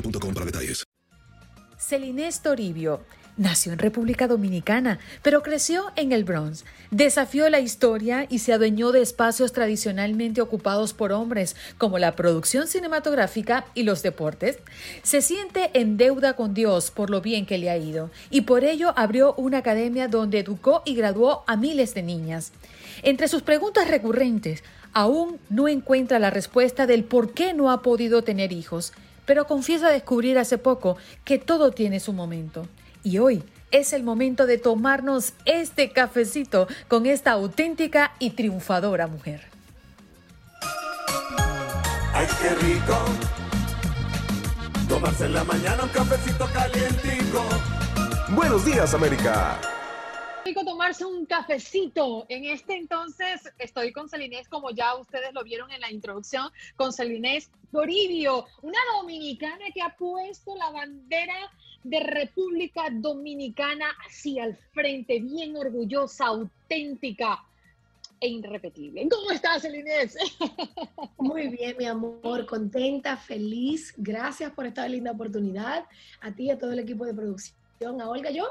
boostmobile.com para detalles. Celinés Toribio nació en República Dominicana, pero creció en el Bronx. Desafió la historia y se adueñó de espacios tradicionalmente ocupados por hombres, como la producción cinematográfica y los deportes. Se siente en deuda con Dios por lo bien que le ha ido, y por ello abrió una academia donde educó y graduó a miles de niñas. Entre sus preguntas recurrentes, aún no encuentra la respuesta del por qué no ha podido tener hijos pero confiesa descubrir hace poco que todo tiene su momento. Y hoy es el momento de tomarnos este cafecito con esta auténtica y triunfadora mujer. ¡Ay, qué rico! Tomarse en la mañana un cafecito calientico. Buenos días, América. Tomarse un cafecito. En este entonces estoy con Celinés, como ya ustedes lo vieron en la introducción, con Celinés Toribio, una dominicana que ha puesto la bandera de República Dominicana así al frente, bien orgullosa, auténtica e irrepetible. ¿Cómo estás, Celinés? Muy bien, mi amor, contenta, feliz. Gracias por esta linda oportunidad. A ti y a todo el equipo de producción, a Olga, yo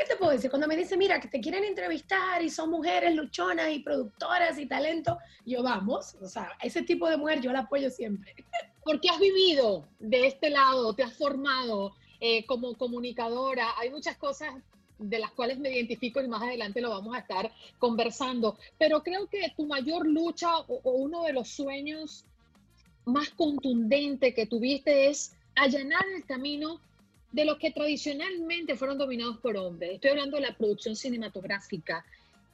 ¿qué te puedo decir? Cuando me dice, mira, que te quieren entrevistar y son mujeres luchonas y productoras y talento, yo vamos, o sea, ese tipo de mujer yo la apoyo siempre. Porque has vivido de este lado, te has formado eh, como comunicadora, hay muchas cosas de las cuales me identifico y más adelante lo vamos a estar conversando, pero creo que tu mayor lucha o, o uno de los sueños más contundente que tuviste es allanar el camino de los que tradicionalmente fueron dominados por hombres. Estoy hablando de la producción cinematográfica.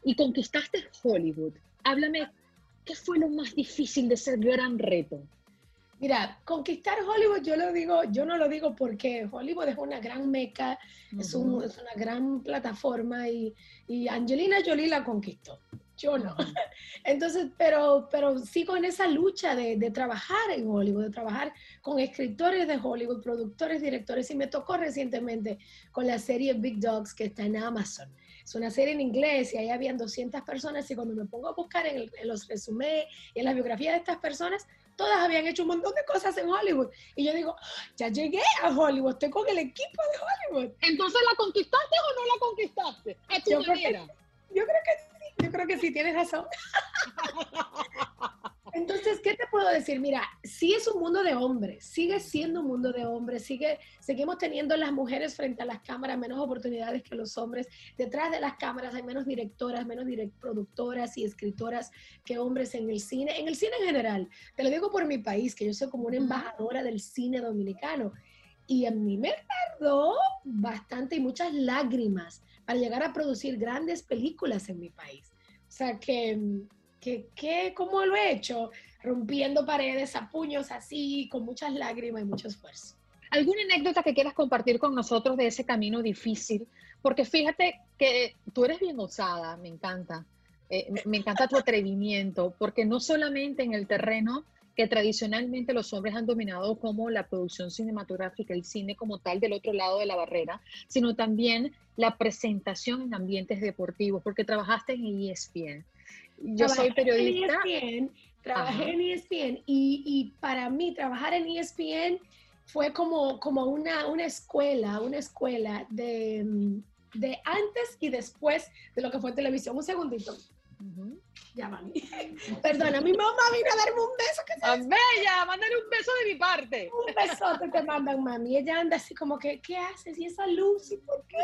Y conquistaste Hollywood. Háblame, ¿qué fue lo más difícil de ese gran reto? Mira, conquistar Hollywood, yo lo digo, yo no lo digo porque Hollywood es una gran meca, es, un, es, una gran plataforma y, y, Angelina Jolie la conquistó. Yo no. Entonces, pero, pero sigo en esa lucha de, de, trabajar en Hollywood, de trabajar con escritores de Hollywood, productores, directores, y me tocó recientemente con la serie Big Dogs que está en Amazon. Es una serie en inglés y ahí habían 200 personas y cuando me pongo a buscar en, el, en los resumés y en la biografía de estas personas, todas habían hecho un montón de cosas en Hollywood. Y yo digo, ya llegué a Hollywood, estoy con el equipo de Hollywood. Entonces, ¿la conquistaste o no la conquistaste? A tu yo manera. Creo que, yo creo que sí, yo creo que sí, tienes razón. Entonces, ¿qué te puedo decir? Mira, sí es un mundo de hombres, sigue siendo un mundo de hombres, sigue, seguimos teniendo las mujeres frente a las cámaras menos oportunidades que los hombres. Detrás de las cámaras hay menos directoras, menos direct productoras y escritoras que hombres en el cine, en el cine en general. Te lo digo por mi país, que yo soy como una embajadora del cine dominicano. Y a mí me tardó bastante y muchas lágrimas para llegar a producir grandes películas en mi país. O sea que que, que, ¿cómo lo he hecho? Rompiendo paredes a puños así, con muchas lágrimas y mucho esfuerzo. ¿Alguna anécdota que quieras compartir con nosotros de ese camino difícil? Porque fíjate que tú eres bien osada, me encanta. Eh, me encanta tu atrevimiento, porque no solamente en el terreno que tradicionalmente los hombres han dominado como la producción cinematográfica, el cine como tal del otro lado de la barrera, sino también la presentación en ambientes deportivos, porque trabajaste en ESPN. Yo soy periodista. En ESPN, trabajé en ESPN y, y, para mí trabajar en ESPN fue como, como una, una escuela, una escuela de, de antes y después de lo que fue televisión. Un segundito. Ya, mami. Perdona, mi mamá vino a darme un beso. Que se bella, mándale un beso de mi parte. Un besote te mandan, mami. Ella anda así como que, ¿qué haces? ¿Y esa luz? ¿Y por qué?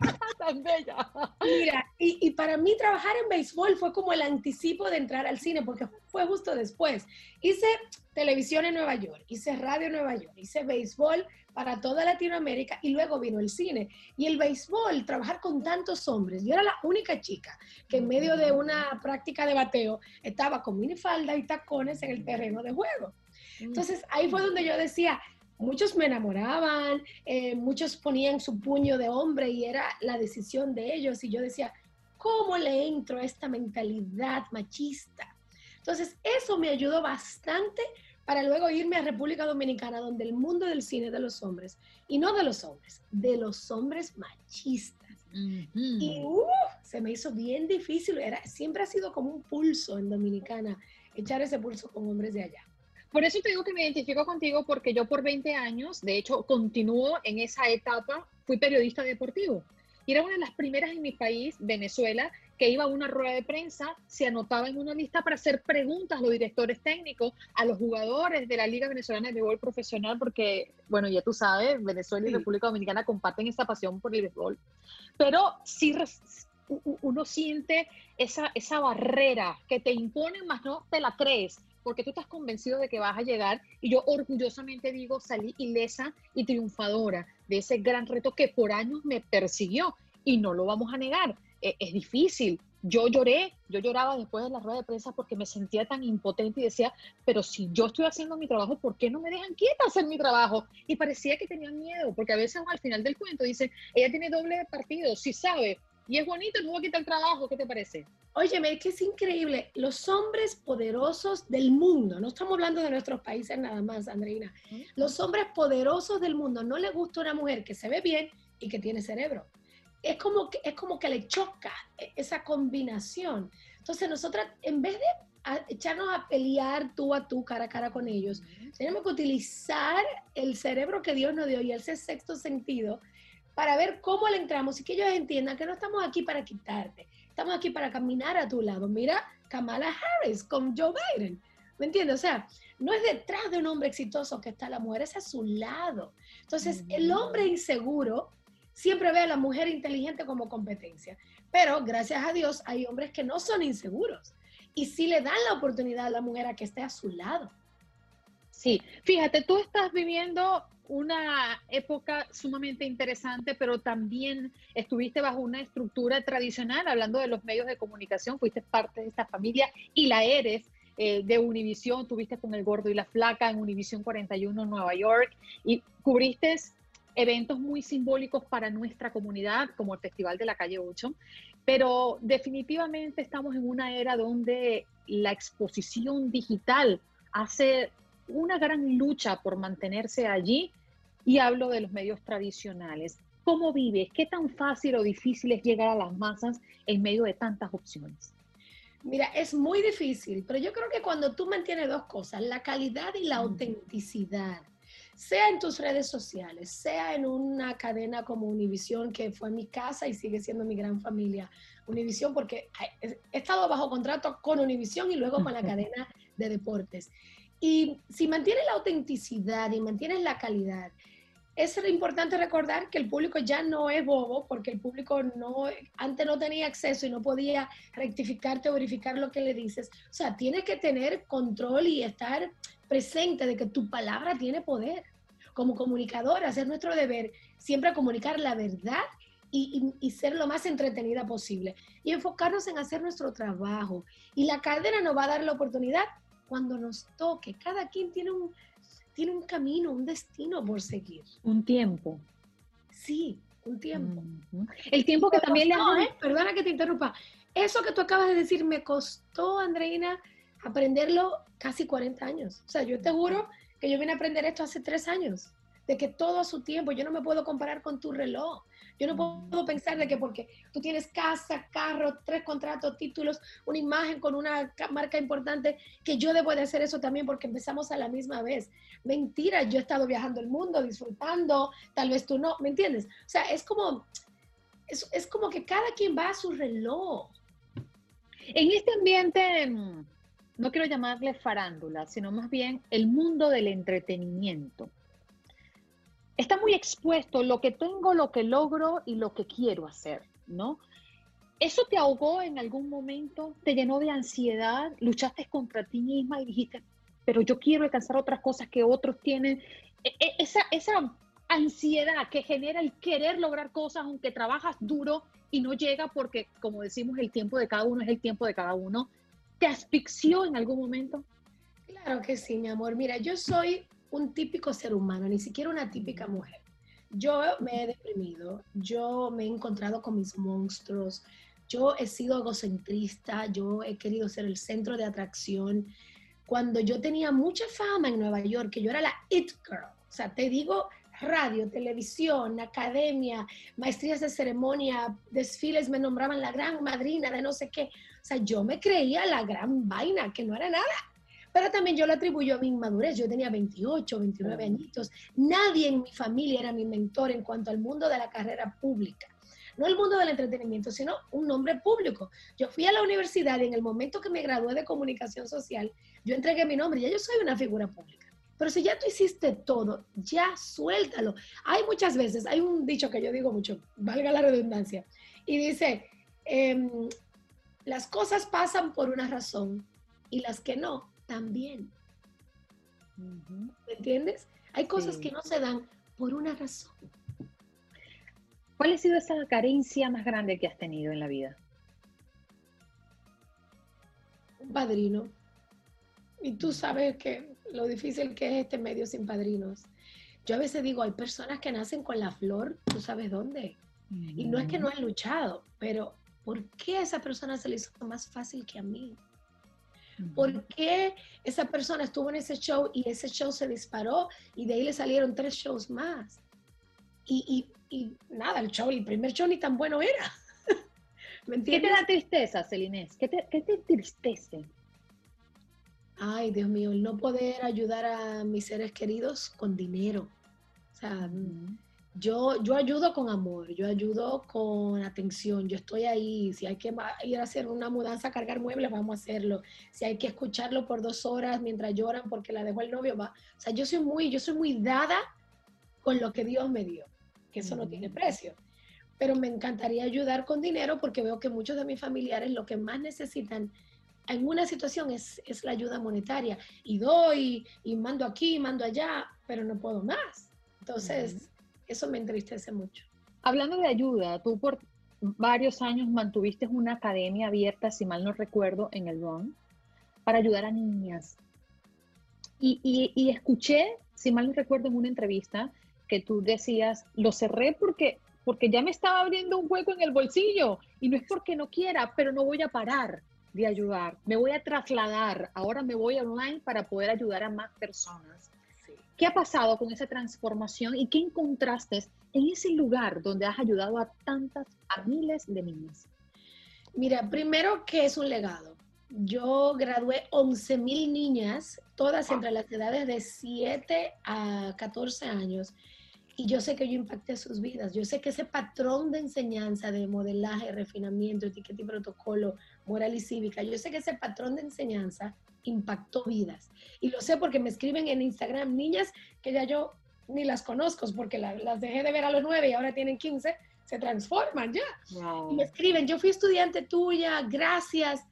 Tan bella. Mira, y, y, para mí trabajar en béisbol fue como el anticipo de entrar al cine, porque fue justo después. Hice televisión en Nueva York, hice radio en Nueva York, hice béisbol para toda Latinoamérica y luego vino el cine. Y el béisbol, trabajar con tantos hombres. Yo era la única chica que en medio de una práctica de bateo estaba con minifalda y tacones en el terreno de juego. Entonces ahí fue donde yo decía, muchos me enamoraban, eh, muchos ponían su puño de hombre y era la decisión de ellos. Y yo decía, ¿cómo le entro a esta mentalidad machista? Entonces eso me ayudó bastante para luego irme a República Dominicana, donde el mundo del cine de los hombres, y no de los hombres, de los hombres machistas. Y uh, se me hizo bien difícil, era, siempre ha sido como un pulso en Dominicana, echar ese pulso con hombres de allá. Por eso te digo que me identifico contigo, porque yo por 20 años, de hecho, continúo en esa etapa, fui periodista deportivo. Y era una de las primeras en mi país, Venezuela, que iba a una rueda de prensa, se anotaba en una lista para hacer preguntas a los directores técnicos, a los jugadores de la Liga Venezolana de Béisbol Profesional, porque, bueno, ya tú sabes, Venezuela y República Dominicana comparten esa pasión por el béisbol. Pero sí uno siente esa, esa barrera que te imponen, más no te la crees, porque tú estás convencido de que vas a llegar y yo orgullosamente digo, salí ilesa y triunfadora de ese gran reto que por años me persiguió y no lo vamos a negar. E, es, difícil. Yo lloré, yo lloraba después de la rueda de prensa porque me sentía tan impotente y decía, pero si yo estoy haciendo mi trabajo, ¿por qué no me dejan quieta hacer mi trabajo? Y parecía que tenían miedo, porque a veces al final del cuento dicen, ella tiene doble partido, si sabe, y es bonito, no va a quitar el trabajo, ¿qué te parece? Óyeme, es que es increíble. Los hombres poderosos del mundo, no estamos hablando de nuestros países nada más, Andreina. Los hombres poderosos del mundo no les gusta una mujer que se ve bien y que tiene cerebro es como que, es como que le choca e, esa combinación. Entonces, nosotras, en vez de echarnos a pelear tú a tú, cara a cara con ellos, tenemos que utilizar el cerebro que Dios nos dio y ese sexto sentido para ver cómo le entramos y que ellos entiendan que no estamos aquí para quitarte, estamos aquí para caminar a tu lado. Mira, Kamala Harris con Joe Biden. ¿Me entiendes? O sea, no es detrás de un hombre exitoso que está la mujer, es a su lado. Entonces, el hombre inseguro siempre ve a la mujer inteligente como competencia. Pero gracias a Dios hay hombres que no son inseguros y sí le dan la oportunidad a la mujer a que esté a su lado. Sí, fíjate, tú estás viviendo una época sumamente interesante, pero también estuviste bajo una estructura tradicional, hablando de los medios de comunicación, fuiste parte de esta familia y la eres. Eh, de Univisión, tuviste con El Gordo y la Flaca en Univisión 41 en Nueva York y cubriste eventos muy simbólicos para nuestra comunidad, como el Festival de la Calle 8, pero definitivamente estamos en una era donde la exposición digital hace una gran lucha por mantenerse allí y hablo de los medios tradicionales. ¿Cómo vives? ¿Qué tan fácil o difícil es llegar a las masas en medio de tantas opciones? Mira, es muy difícil, pero yo creo que cuando tú mantienes dos cosas, la calidad y la autenticidad, sea en tus redes sociales, sea en una cadena como Univision, que fue mi casa y sigue siendo mi gran familia. Univision, porque he estado bajo contrato con Univision y luego con la cadena de deportes. Y si mantienes la autenticidad y mantienes la calidad, es importante recordar que el público ya no es bobo, porque el público no, antes no tenía acceso y no podía rectificarte o verificar lo que le dices. O sea, tienes que tener control y estar presente de que tu palabra tiene poder. Como comunicador, hacer nuestro deber siempre comunicar la verdad y, y, ser lo más entretenida posible y enfocarnos en hacer nuestro trabajo. Y la cadena nos va a dar la oportunidad cuando nos toque. Cada quien tiene un, tiene un camino, un destino por seguir. Un tiempo. Sí, un tiempo. El tiempo que también le ¿eh? Perdona que te interrumpa. Eso que tú acabas de decir me costó, Andreina, aprenderlo casi 40 años. O sea, yo te juro que yo vine a aprender esto hace tres años, de que todo a su tiempo, yo no me puedo comparar con tu reloj. Yo no puedo pensar de que porque tú tienes casa, carro, tres contratos, títulos, una imagen con una marca importante, que yo debo de hacer eso también porque empezamos a la misma vez. Mentira, yo he estado viajando el mundo, disfrutando, tal vez tú no, ¿me entiendes? O sea, es como, es, como que cada quien va a su reloj. En este ambiente, mm, no quiero llamarle farándula, sino más bien el mundo del entretenimiento está muy expuesto lo que tengo, lo que logro y lo que quiero hacer, ¿no? ¿Eso te ahogó en algún momento? ¿Te llenó de ansiedad? ¿Luchaste contra ti misma y dijiste, pero yo quiero alcanzar otras cosas que otros tienen? E, e, esa, esa ansiedad que genera el querer lograr cosas aunque trabajas duro y no llega porque, como decimos, el tiempo de cada uno es el tiempo de cada uno, ¿te asfixió en algún momento? Claro que sí, mi amor. Mira, yo soy un típico ser humano, ni siquiera una típica mujer. Yo me he deprimido, yo me he encontrado con mis monstruos, yo he sido egocentrista, yo he querido ser el centro de atracción. Cuando yo tenía mucha fama en Nueva York, que yo era la It Girl, o sea, te digo radio, televisión, academia, maestrías de ceremonia, desfiles, me nombraban la gran madrina de no sé qué. O sea, yo me creía la gran vaina, que no era nada. Pero también yo lo atribuyo a mi inmadurez. Yo tenía 28, 29 añitos. Nadie en mi familia era mi mentor en cuanto al mundo de la carrera pública. No el mundo del entretenimiento, sino un nombre público. Yo fui a la universidad y en el momento que me gradué de comunicación social, yo entregué mi nombre. Ya yo soy una figura pública. Pero si ya tú hiciste todo, ya suéltalo. Hay muchas veces, hay un dicho que yo digo mucho, valga la redundancia, y dice, em, las cosas pasan por una razón y las que no, también. ¿Me entiendes? Hay cosas que no se dan por una razón. ¿Cuál ha sido esa carencia más grande que has tenido en la vida? Un padrino. Y tú sabes que lo difícil que es este medio sin padrinos. Yo a veces digo, hay personas que nacen con la flor, tú sabes dónde. Y no es que no han luchado, pero ¿por qué a esa persona se le hizo más fácil que a mí? ¿Por qué esa persona estuvo en ese show y ese show se disparó y de ahí le salieron tres shows más? Y, nada, el show, el primer show ni tan bueno era. ¿Qué te da tristeza, Celinés? ¿Qué te, ¿Qué te entristece? Ay, Dios mío, el no poder ayudar a mis seres queridos con dinero. O sea, yo, yo ayudo con amor, yo ayudo con atención, yo estoy ahí. Si hay que ir a hacer una mudanza, cargar muebles, vamos a hacerlo. Si hay que escucharlo por dos horas mientras lloran porque la dejó el novio, va. O sea, yo soy muy, yo soy muy dada con lo que Dios me dio, que eso no tiene precio. Pero me encantaría ayudar con dinero porque veo que muchos de mis familiares lo que más necesitan en una situación es, es la ayuda monetaria. Y doy, y mando aquí, mando allá, pero no puedo más. Entonces eso me entristece mucho. Hablando de ayuda, tú por varios años mantuviste una academia abierta, si mal no recuerdo, en el Bronx, para ayudar a niñas. Y, y, escuché, si mal no recuerdo, en una entrevista que tú decías, lo cerré porque, porque ya me estaba abriendo un hueco en el bolsillo y no es porque no quiera, pero no voy a parar de ayudar, me voy a trasladar, ahora me voy online para poder ayudar a más personas. ¿Qué ha pasado con esa transformación y qué encontraste en ese lugar donde has ayudado a tantas, a miles de niñas? Mira, primero que es un legado. Yo gradué 11 mil niñas, todas entre las edades de 7 a 14 años, y yo sé que yo impacté sus vidas. Yo sé que ese patrón de enseñanza, de modelaje, refinamiento, etiqueta y protocolo, moral y cívica, yo sé que ese patrón de enseñanza impactó vidas. Y lo sé porque me escriben en Instagram niñas que ya yo ni las conozco porque las dejé de ver a los nueve y ahora tienen 15, se transforman ya. Y me escriben, yo fui estudiante tuya, gracias.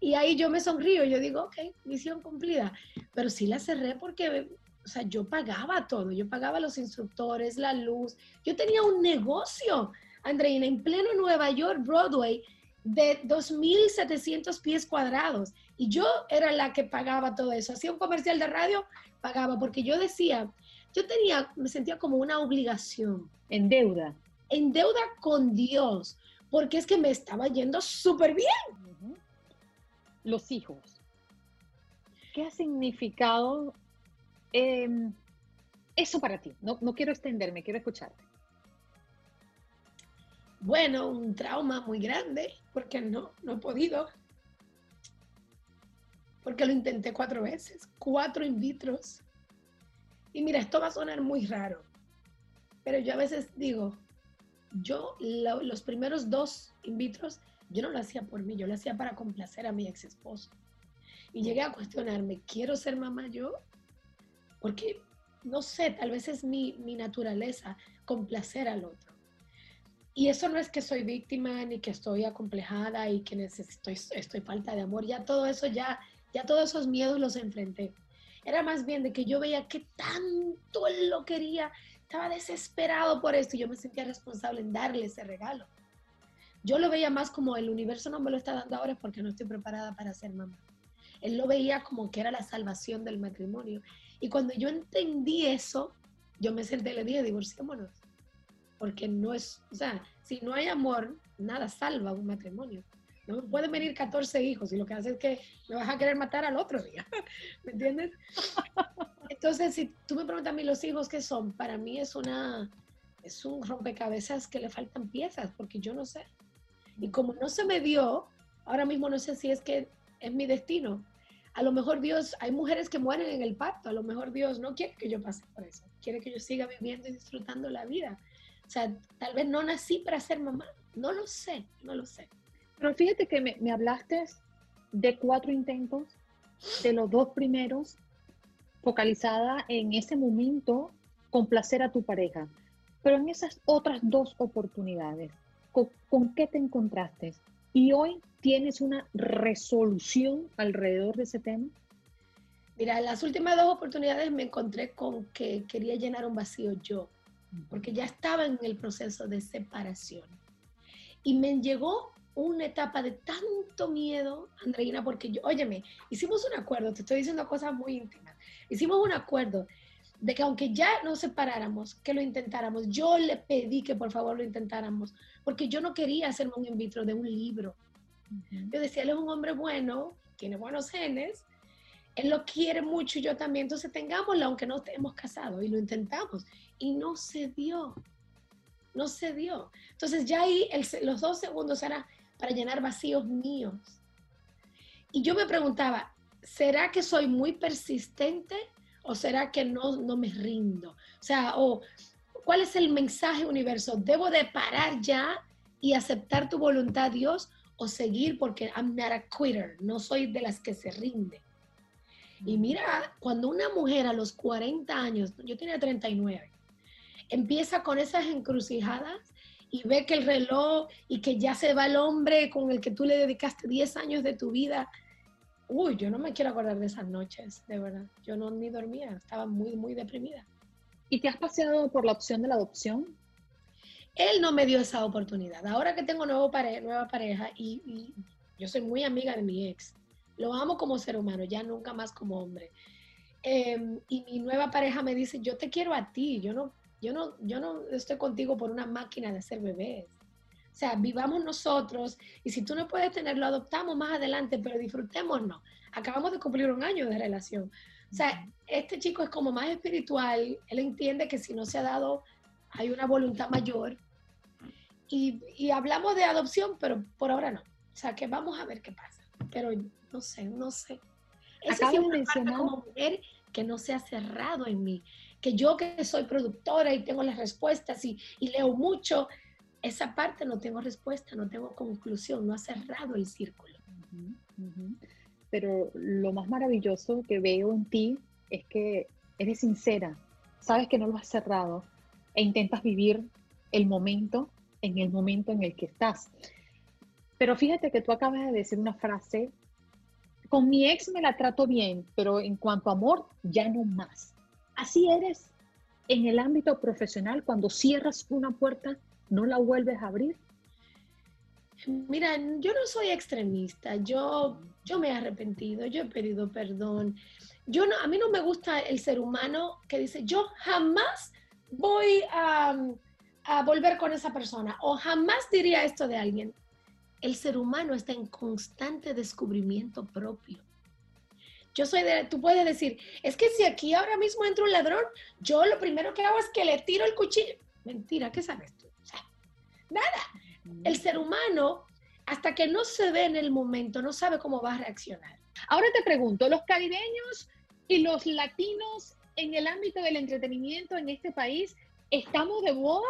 Y ahí yo me sonrío, yo digo, ok, misión cumplida. Pero sí la cerré porque, o sea, yo pagaba todo, yo pagaba los instructores, la luz, yo tenía un negocio. Andreina, en pleno Nueva York, Broadway, de 2.700 pies cuadrados. Y yo era la que pagaba todo eso. Hacía un comercial de radio, pagaba, porque yo decía, yo tenía, me sentía como una obligación. En deuda. En deuda con Dios, porque es que me estaba yendo súper bien. Los hijos. ¿Qué ha significado em, eso para ti? No, no quiero extenderme, quiero escucharte. Bueno, un trauma muy grande, porque no, no he podido. Porque lo intenté cuatro veces, cuatro in vitros. Y mira, esto va a sonar muy raro, pero yo a veces digo, yo los primeros dos in vitros, yo no lo hacía por mí, yo lo hacía para complacer a mi ex esposo. Y llegué a cuestionarme, ¿quiero ser mamá yo? Porque, no sé, tal vez es mi, mi naturaleza complacer al otro. Y eso no es que soy víctima ni que estoy acomplejada y que necesito, estoy falta de amor. Ya todo eso, ya, ya todos esos miedos los enfrenté. Era más bien de que yo veía que tanto él lo quería, estaba desesperado por esto y yo me sentía responsable en darle ese regalo. Yo lo veía más como el universo no me lo está dando ahora porque no estoy preparada para ser mamá. Él lo veía como que era la salvación del matrimonio. Y cuando yo entendí eso, yo me senté y le dije, divorciémonos porque no es, o sea, si no hay amor, nada salva un matrimonio. No pueden venir 14 hijos y lo que hace es que me vas a querer matar al otro día. ¿Me entiendes? Entonces, si tú me preguntas a mí los hijos qué son, para mí es una es un rompecabezas que le faltan piezas, porque yo no sé. Y como no se me dio, ahora mismo no sé si es que es mi destino. A lo mejor Dios, hay mujeres que mueren en el parto, a lo mejor Dios no quiere que yo pase por eso, quiere que yo siga viviendo y disfrutando la vida. O sea, tal vez no nací para ser mamá. No lo sé, no lo sé. Pero fíjate que me, hablaste de cuatro intentos, de los dos primeros, focalizada en ese momento complacer a tu pareja. Pero en esas otras dos oportunidades, ¿con, ¿con, qué te encontraste? Y hoy tienes una resolución alrededor de ese tema. Mira, en las últimas dos oportunidades me encontré con que quería llenar un vacío yo porque ya estaba en el proceso de separación. Y me llegó una etapa de tanto miedo, Andreina, porque yo, óyeme, hicimos un acuerdo, te estoy diciendo cosas muy íntimas, hicimos un acuerdo de que aunque ya nos separáramos, que lo intentáramos, yo le pedí que por favor lo intentáramos, porque yo no quería hacerme un in vitro de un libro. Yo decía, él es un hombre bueno, tiene buenos genes, él lo quiere mucho y yo también, entonces tengámoslo aunque no estemos casados y lo intentamos y no se dio, no se dio. Entonces ya ahí los dos segundos eran para llenar vacíos míos. Y yo me preguntaba, ¿será que soy muy persistente o será que no, no me rindo? O sea, o ¿cuál es el mensaje universo? ¿Debo de parar ya y aceptar tu voluntad, Dios, o seguir porque I'm not a quitter, no soy de las que se rinde? Y mira, cuando una mujer a los 40 años, yo tenía 39, empieza con esas encrucijadas y ve que el reloj y que ya se va el hombre con el que tú le dedicaste 10 años de tu vida, uy, yo no me quiero acordar de esas noches, de verdad. Yo no ni dormía, estaba muy, muy deprimida. ¿Y te has paseado por la opción de la adopción? Él no me dio esa oportunidad. Ahora que tengo nuevo nueva pareja y, y yo soy muy amiga de mi ex, lo amo como ser humano, ya nunca más como hombre. Em, y mi nueva pareja me dice, yo te quiero a ti, yo no, yo no, yo no estoy contigo por una máquina de hacer bebés. O sea, vivamos nosotros y si tú no puedes tenerlo, adoptamos más adelante, pero disfrutémonos. Acabamos de cumplir un año de relación. O sea, este chico es como más espiritual, él entiende que si no se ha dado, hay una voluntad mayor. Y, y hablamos de adopción, pero por ahora no. O sea, que vamos a ver qué pasa. Pero no sé, no sé. Esa es una parte como mujer que no se ha cerrado en mí. Que yo que soy productora y tengo las respuestas y, leo mucho, esa parte no tengo respuesta, no tengo conclusión, no ha cerrado el círculo. Pero lo más maravilloso que veo en ti es que eres sincera, sabes que no lo has cerrado e intentas vivir el momento en el momento en el que estás. Pero fíjate que tú acabas de decir una frase con mi ex me la trato bien, pero en cuanto a amor, ya no más. Así eres en el ámbito profesional cuando cierras una puerta no la vuelves a abrir? Mira, yo no soy extremista, yo, yo me he arrepentido, yo he pedido perdón. Yo no, a mí no me gusta el ser humano que dice, yo jamás voy a, a volver con esa persona o jamás diría esto de alguien. El ser humano está en constante descubrimiento propio. Yo soy de, tú puedes decir, es que si aquí ahora mismo entra un ladrón, yo lo primero que hago es que le tiro el cuchillo. Mentira, ¿qué sabes tú? O sea, nada. El ser humano, hasta que no se ve en el momento, no sabe cómo va a reaccionar. Ahora te pregunto, ¿los caribeños y los latinos en el ámbito del entretenimiento en este país estamos de moda?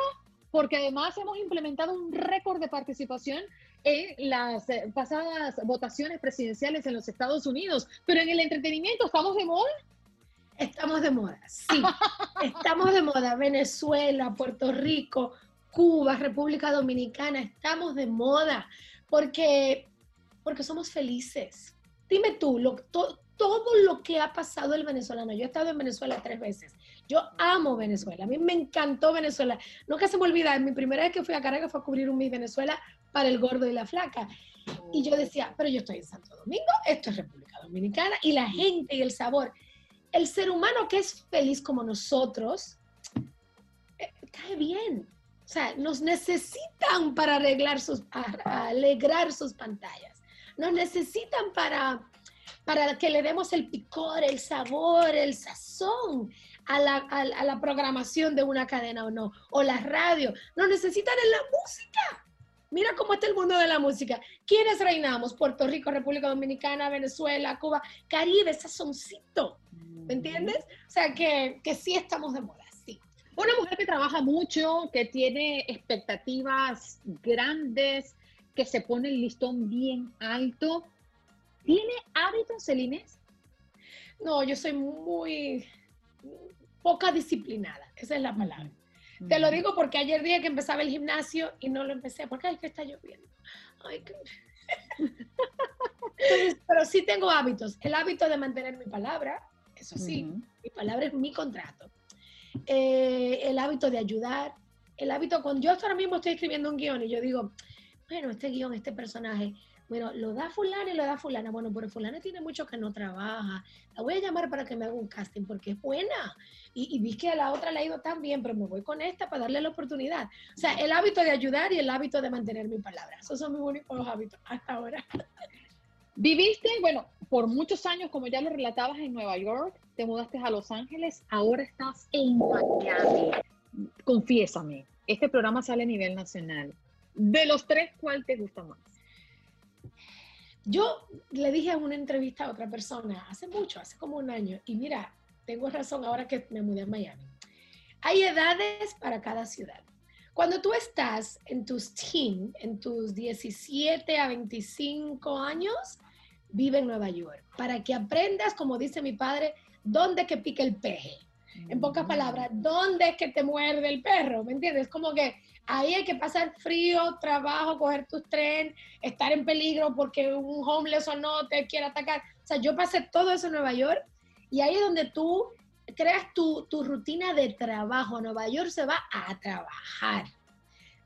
Porque además hemos implementado un récord de participación en las eh, pasadas votaciones presidenciales en los Estados Unidos, pero en el entretenimiento estamos de moda. Estamos de moda, sí. estamos de moda. Venezuela, Puerto Rico, Cuba, República Dominicana, estamos de moda porque, porque somos felices. Dime tú, lo, todo lo que ha pasado el venezolano. Yo he estado en Venezuela tres veces. Yo amo Venezuela. A mí me encantó Venezuela. Nunca se me olvida, mi primera vez que fui a Caracas fue a cubrir un Miss Venezuela para el gordo y la flaca. Y yo decía, pero yo estoy en Santo Domingo, esto es República Dominicana, y la gente y el sabor. El ser humano que es feliz como nosotros, eh, cae bien. O sea, nos necesitan para arreglar sus, para alegrar sus pantallas. Nos necesitan para, para que le demos el picor, el sabor, el sazón a la, a la programación de una cadena o no, o la radio. Nos necesitan en la música Mira cómo está el mundo de la música. ¿Quiénes reinamos? Puerto Rico, República Dominicana, Venezuela, Cuba, Caribe, sazoncito. ¿Me entiendes? O sea, que, que sí estamos de moda, sí. Una mujer que trabaja mucho, que tiene expectativas grandes, que se pone el listón bien alto. ¿Tiene hábitos, Celines? No, yo soy muy poca disciplinada, esa es la palabra. Te lo digo porque ayer día que empezaba el gimnasio y no lo empecé porque ay que está lloviendo. Ay, pero sí tengo hábitos. El hábito de mantener mi palabra, eso sí, mi palabra es mi contrato. Eh, el hábito de ayudar, el hábito cuando yo ahora mismo estoy escribiendo un guion y yo digo, bueno, este guion, este personaje, bueno, lo da fulana y lo da fulana. Bueno, pero fulana tiene mucho que no trabaja. La voy a llamar para que me haga un casting porque es buena. Y, vi que a la otra le ha ido tan bien, pero me voy con esta para darle la oportunidad. O sea, el hábito de ayudar y el hábito de mantener mi palabra. Esos son mis únicos hábitos hasta ahora. Viviste, bueno, por muchos años, como ya lo relatabas, en Nueva York, te mudaste a Los Ángeles, ahora estás en Miami. Confiésame, este programa sale a nivel nacional. De los tres, ¿cuál te gusta más? Yo le dije en una entrevista a otra persona hace mucho, hace como un año, y mira, tengo razón ahora que me mudé a Miami. Hay edades para cada ciudad. Cuando tú estás en tus teen, en tus 17 a 25 años, vive en Nueva York, para que aprendas, como dice mi padre, dónde que pica el peje. En pocas palabras, ¿dónde es que te muerde el perro? ¿Me entiendes? Como que Ahí hay que pasar frío, trabajo, coger tu tren, estar en peligro porque un homeless o no te quiere atacar. O sea, yo pasé todo eso en Nueva York y ahí es donde tú creas tu, tu rutina de trabajo. Nueva York se va a trabajar.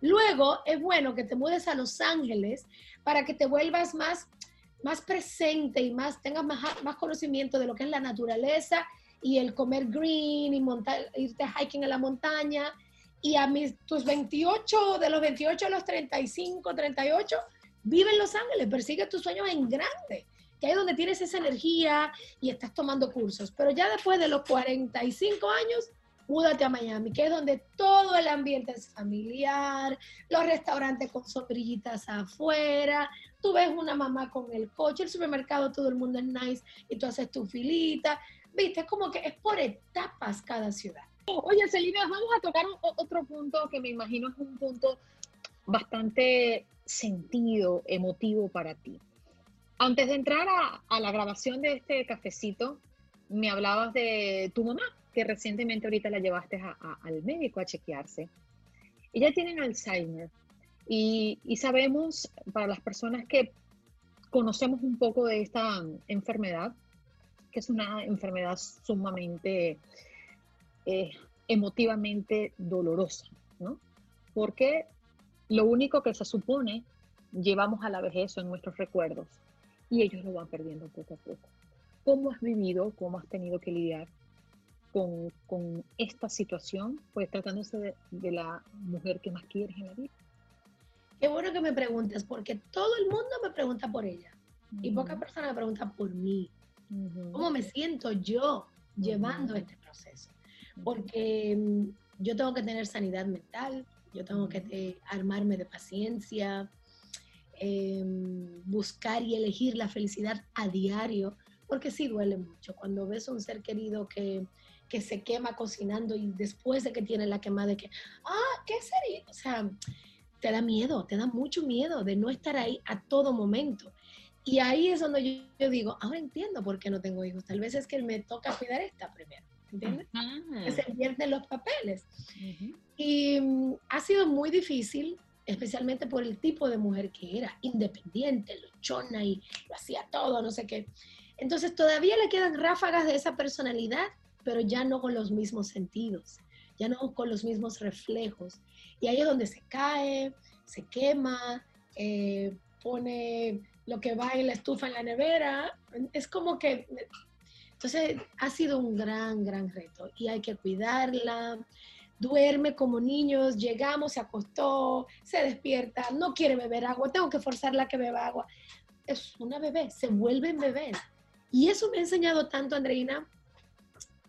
Luego es bueno que te mudes a Los Ángeles para que te vuelvas más, más presente y más, tengas más, más conocimiento de lo que es la naturaleza y el comer green y montar, irte hiking a la montaña y a mis, tus 28, de los 28 a los 35, 38, vive en Los Ángeles, persigue tus sueños en grande, que es donde tienes esa energía y estás tomando cursos. Pero ya después de los 45 años, múdate a Miami, que es donde todo el ambiente es familiar, los restaurantes con sombrillitas afuera, tú ves una mamá con el coche, el supermercado, todo el mundo es nice y tú haces tu filita. Viste, es como que es por etapas cada ciudad. Oye, Celina, vamos a tocar otro punto que me imagino es un punto bastante sentido, emotivo para ti. Antes de entrar a, la grabación de este cafecito, me hablabas de tu mamá, que recientemente ahorita la llevaste al médico a chequearse. Ella tiene Alzheimer y, sabemos, para las personas que conocemos un poco de esta enfermedad, que es una enfermedad sumamente eh, emotivamente dolorosa, ¿no? Porque lo único que se supone llevamos a la vejez son nuestros recuerdos y ellos lo van perdiendo poco a poco. ¿Cómo has vivido, cómo has tenido que lidiar con, con esta situación, pues tratándose de, de, la mujer que más quieres en la vida? Qué bueno que me preguntes, porque todo el mundo me pregunta por ella y pocas personas me preguntan por mí. ¿Cómo me siento yo llevando este proceso? Porque mm, yo tengo que tener sanidad mental, yo tengo que armarme de paciencia, em, buscar y elegir la felicidad a diario, porque sí duele mucho cuando ves a un ser querido que, que se quema cocinando y después de que tiene la quemada de que, ah, ¿qué sería? O sea, te da miedo, te da mucho miedo de no estar ahí a todo momento. Y ahí es donde yo, digo, ahora entiendo por qué no tengo hijos. Tal vez es que me toca cuidar esta primero, ¿entiendes? Que se pierden los papeles. Y mm, ha sido muy difícil, especialmente por el tipo de mujer que era, independiente, luchona y lo hacía todo, no sé qué. Entonces todavía le quedan ráfagas de esa personalidad, pero ya no con los mismos sentidos, ya no con los mismos reflejos. Y ahí es donde se cae, se quema, eh, pone lo que va en la estufa en la nevera. Es como que, entonces ha sido un gran, gran reto y hay que cuidarla. Duerme como niños, llegamos, se acostó, se despierta, no quiere beber agua, tengo que forzarla a que beba agua. Es una bebé, se vuelve en bebé. Y eso me ha enseñado tanto, Andreina,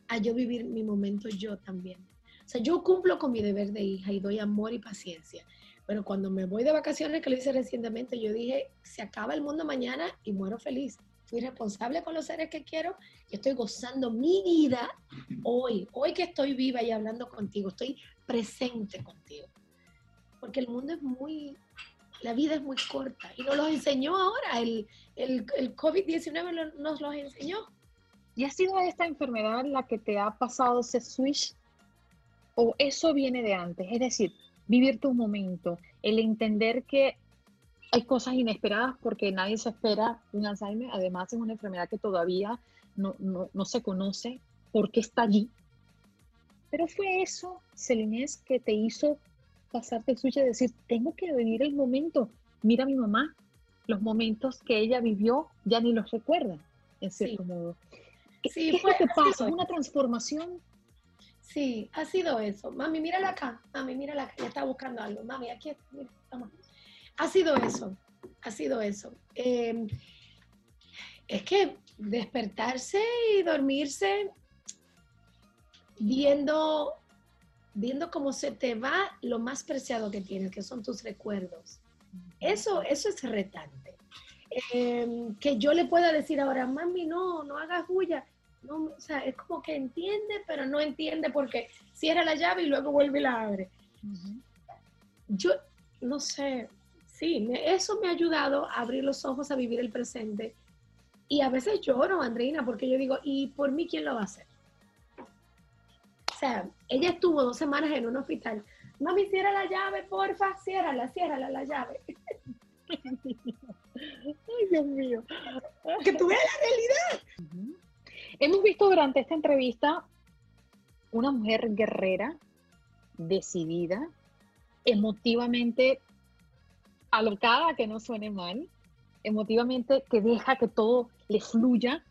a yo vivir mi momento yo también. O sea, yo cumplo con mi deber de hija y doy amor y paciencia. Pero cuando me voy de vacaciones, que lo hice recientemente, yo dije, se acaba el mundo mañana y muero feliz. Fui responsable con los seres que quiero y estoy gozando mi vida hoy, hoy que estoy viva y hablando contigo, estoy presente contigo. Porque el mundo es muy, la vida es muy corta y nos lo enseñó ahora, el, el, el COVID-19 nos lo enseñó. ¿Y ha sido esta enfermedad la que te ha pasado ese switch? ¿O eso viene de antes? Es decir, vivir tu momento, el entender que hay cosas inesperadas porque nadie se espera un Alzheimer, además es una enfermedad que todavía no, no, se conoce por qué está allí. Pero fue eso, Celinés, que te hizo pasarte el suyo y decir, tengo que vivir el momento. Mira a mi mamá, los momentos que ella vivió ya ni los recuerda, en cierto modo. ¿Qué, sí, ¿qué es lo que pasa? ¿Una transformación Sí, ha sido eso. Mami, mírala acá. Mami, mírala acá. Ya está buscando algo. Mami, aquí está. Ha sido eso. Ha sido eso. Em, es que despertarse y dormirse viendo, viendo cómo se te va lo más preciado que tienes, que son tus recuerdos. Eso, eso es retante. Em, que yo le pueda decir ahora, mami, no, no hagas bulla no, o sea, es como que entiende, pero no entiende porque cierra la llave y luego vuelve y la abre. Yo, no sé, sí, eso me ha ayudado a abrir los ojos a vivir el presente. Y a veces lloro, Andreina, porque yo digo, ¿y por mí quién lo va a hacer? O sea, ella estuvo dos semanas en un hospital. Mami, cierra la llave, porfa, ciérrala, ciérrala la llave. Ay, Dios mío. Que tú veas la realidad. Hemos visto durante esta entrevista una mujer guerrera, decidida, emotivamente alocada, que no suene mal, emotivamente que deja que todo le fluya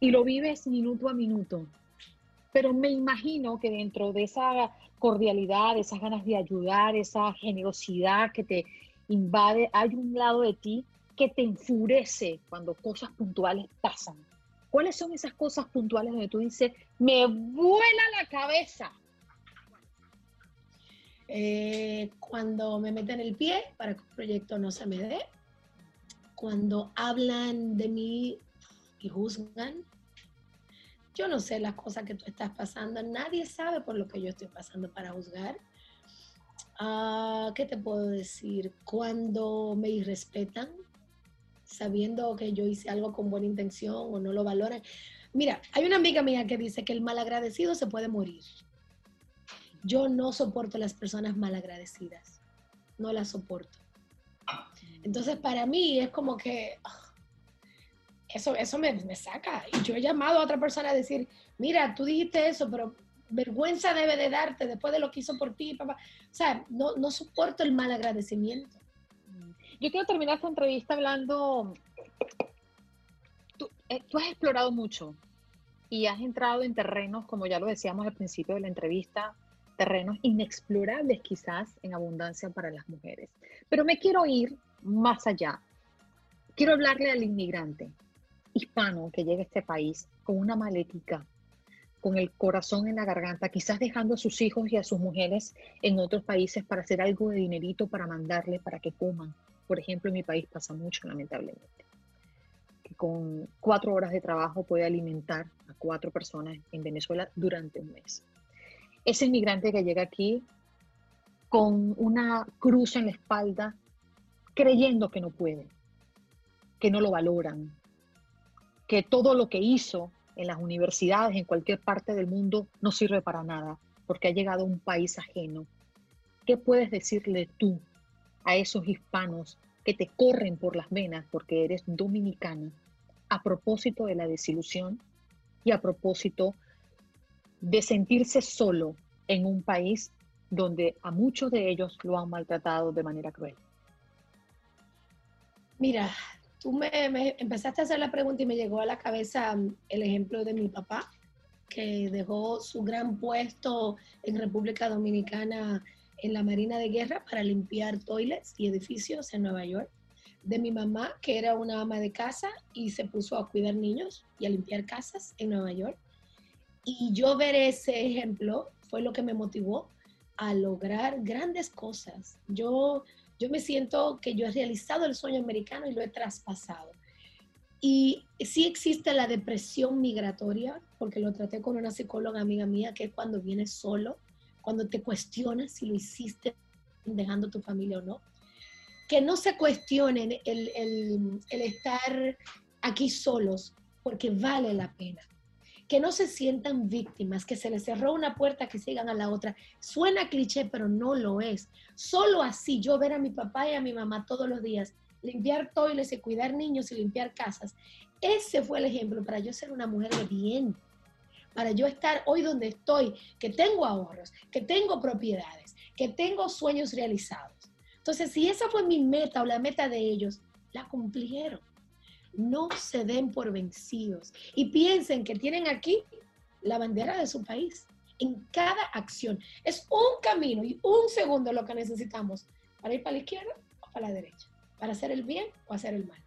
y lo vives minuto a minuto. Pero me imagino que dentro de esa cordialidad, esas ganas de ayudar, esa generosidad que te invade, hay un lado de ti que te enfurece cuando cosas puntuales pasan. ¿Cuáles son esas cosas puntuales donde tú dices, me vuela la cabeza? Eh, cuando me meten el pie para que un proyecto no se me dé, cuando hablan de mí y juzgan, yo no sé las cosas que tú estás pasando, nadie sabe por lo que yo estoy pasando para juzgar. Ah, ¿Qué te puedo decir? Cuando me irrespetan, sabiendo que yo hice algo con buena intención o no lo valoran. Mira, hay una amiga mía que dice que el malagradecido se puede morir. Yo no soporto las personas malagradecidas. No las soporto. Entonces, para mí es como que ah, eso, eso me, me, saca. Y yo he llamado a otra persona a decir, mira, tú dijiste eso, pero vergüenza debe de darte después de lo que hizo por ti, papá. O sea, no, no soporto el mal agradecimiento. Yo quiero terminar esta entrevista hablando, tú, eh, tú has explorado mucho y has entrado en terrenos, como ya lo decíamos al principio de la entrevista, terrenos inexplorables quizás en abundancia para las mujeres. Pero me quiero ir más allá. Quiero hablarle al inmigrante hispano que llega a este país con una maletica, con el corazón en la garganta, quizás dejando a sus hijos y a sus mujeres en otros países para hacer algo de dinerito para mandarle para que coman. Por ejemplo, en mi país pasa mucho, lamentablemente, que con cuatro horas de trabajo puede alimentar a cuatro personas en Venezuela durante un mes. Ese inmigrante que llega aquí con una cruz en la espalda, creyendo que no puede, que no lo valoran, que todo lo que hizo en las universidades, en cualquier parte del mundo, no sirve para nada, porque ha llegado a un país ajeno. ¿Qué puedes decirle tú a esos hispanos que te corren por las venas porque eres dominicana a propósito de la desilusión y a propósito de sentirse solo en un país donde a muchos de ellos lo han maltratado de manera cruel? Mira, tú me, empezaste a hacer la pregunta y me llegó a la cabeza mm, el ejemplo de mi papá, que dejó su gran puesto en República Dominicana en la Marina de Guerra para limpiar toilets y edificios en Nueva York. De mi mamá, que era una ama de casa y se puso a cuidar niños y a limpiar casas en Nueva York. Y yo ver ese ejemplo fue lo que me motivó a lograr grandes cosas. Yo, yo me siento que yo he realizado el sueño americano y lo he traspasado. Y sí existe la depresión migratoria, porque lo traté con una psicóloga amiga mía, que es cuando vienes solo cuando te cuestionas si lo hiciste dejando tu familia o no. Que no se cuestionen el, el, el estar aquí solos, porque vale la pena. Que no se sientan víctimas, que se les cerró una puerta, que sigan a la otra. Suena cliché, pero no lo es. Solo así, yo ver a mi papá y a mi mamá todos los días, limpiar toiles y cuidar niños y limpiar casas, ese fue el ejemplo para yo ser una mujer de bien para yo estar hoy donde estoy, que tengo ahorros, que tengo propiedades, que tengo sueños realizados. Entonces, si esa fue mi meta o la meta de ellos, la cumplieron. No se den por vencidos y piensen que tienen aquí la bandera de su país en cada acción. Es un camino y un segundo lo que necesitamos para ir para la izquierda o para la derecha, para hacer el bien o hacer el mal.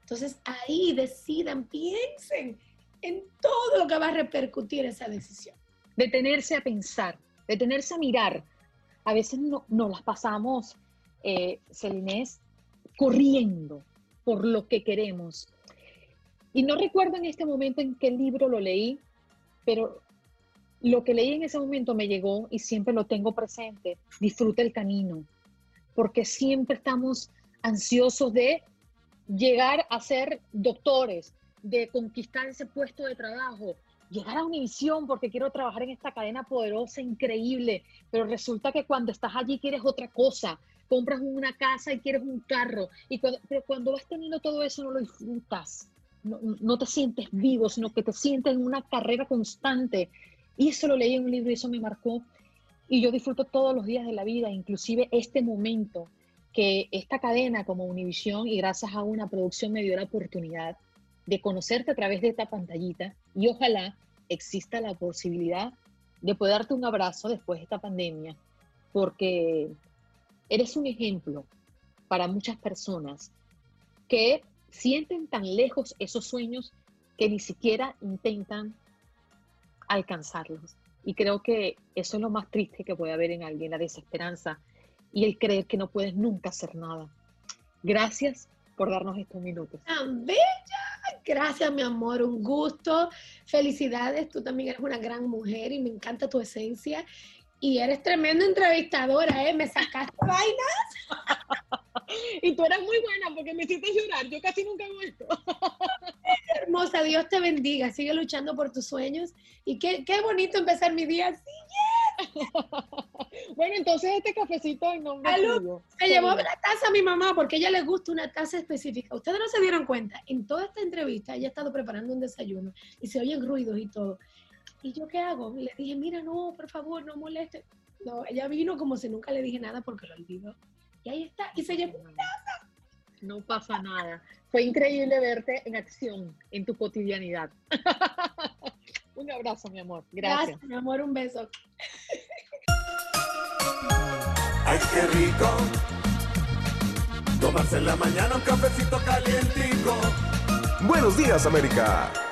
Entonces ahí decidan, piensen en todo lo que va a repercutir esa decisión. Detenerse a pensar, detenerse a mirar. A veces no, las pasamos, eh, corriendo por lo que queremos. Y no recuerdo en este momento en qué libro lo leí, pero lo que leí en ese momento me llegó y siempre lo tengo presente. Disfruta el camino, porque siempre estamos ansiosos de llegar a ser doctores, de conquistar ese puesto de trabajo, llegar a Univisión porque quiero trabajar en esta cadena poderosa, increíble, pero resulta que cuando estás allí quieres otra cosa, compras una casa y quieres un carro, y cuando, pero cuando vas teniendo todo eso no lo disfrutas, no, no te sientes vivo, sino que te sientes en una carrera constante. Y eso lo leí en un libro y eso me marcó. Y yo disfruto todos los días de la vida, inclusive este momento que esta cadena como Univisión y gracias a una producción me dio la oportunidad de conocerte a través de esta pantallita y ojalá exista la posibilidad de poder darte un abrazo después de esta pandemia, porque eres un ejemplo para muchas personas que sienten tan lejos esos sueños que ni siquiera intentan alcanzarlos. Y creo que eso es lo más triste que puede haber en alguien, la desesperanza y el creer que no puedes nunca hacer nada. Gracias por darnos estos minutos. ¡Tan bella! Gracias, mi amor, un gusto. Felicidades, tú también eres una gran mujer y me encanta tu esencia. Y eres tremenda entrevistadora, ¿eh? Me sacaste vainas. y tú eres muy buena porque me hiciste llorar. Yo casi nunca he vuelto. Hermosa, Dios te bendiga. Sigue luchando por tus sueños. Y qué, qué bonito empezar mi día así. bueno, entonces este cafecito en nombre Se llevó la taza a mi mamá porque a ella le gusta una taza específica. Ustedes no se dieron cuenta. En toda esta entrevista ella ha estado preparando un desayuno y se oyen ruidos y todo. ¿Y yo qué hago? Le dije, mira, no, por favor, no moleste. No, ella vino como si nunca le dije nada porque lo olvidó. Y ahí está, y se llevó mi. No pasa nada. Fue increíble verte en acción, en tu cotidianidad. un abrazo, mi amor. Gracias. Gracias, mi amor, un beso. Ay, qué rico. Tomarse en la mañana un cafecito calientico. Buenos días, América.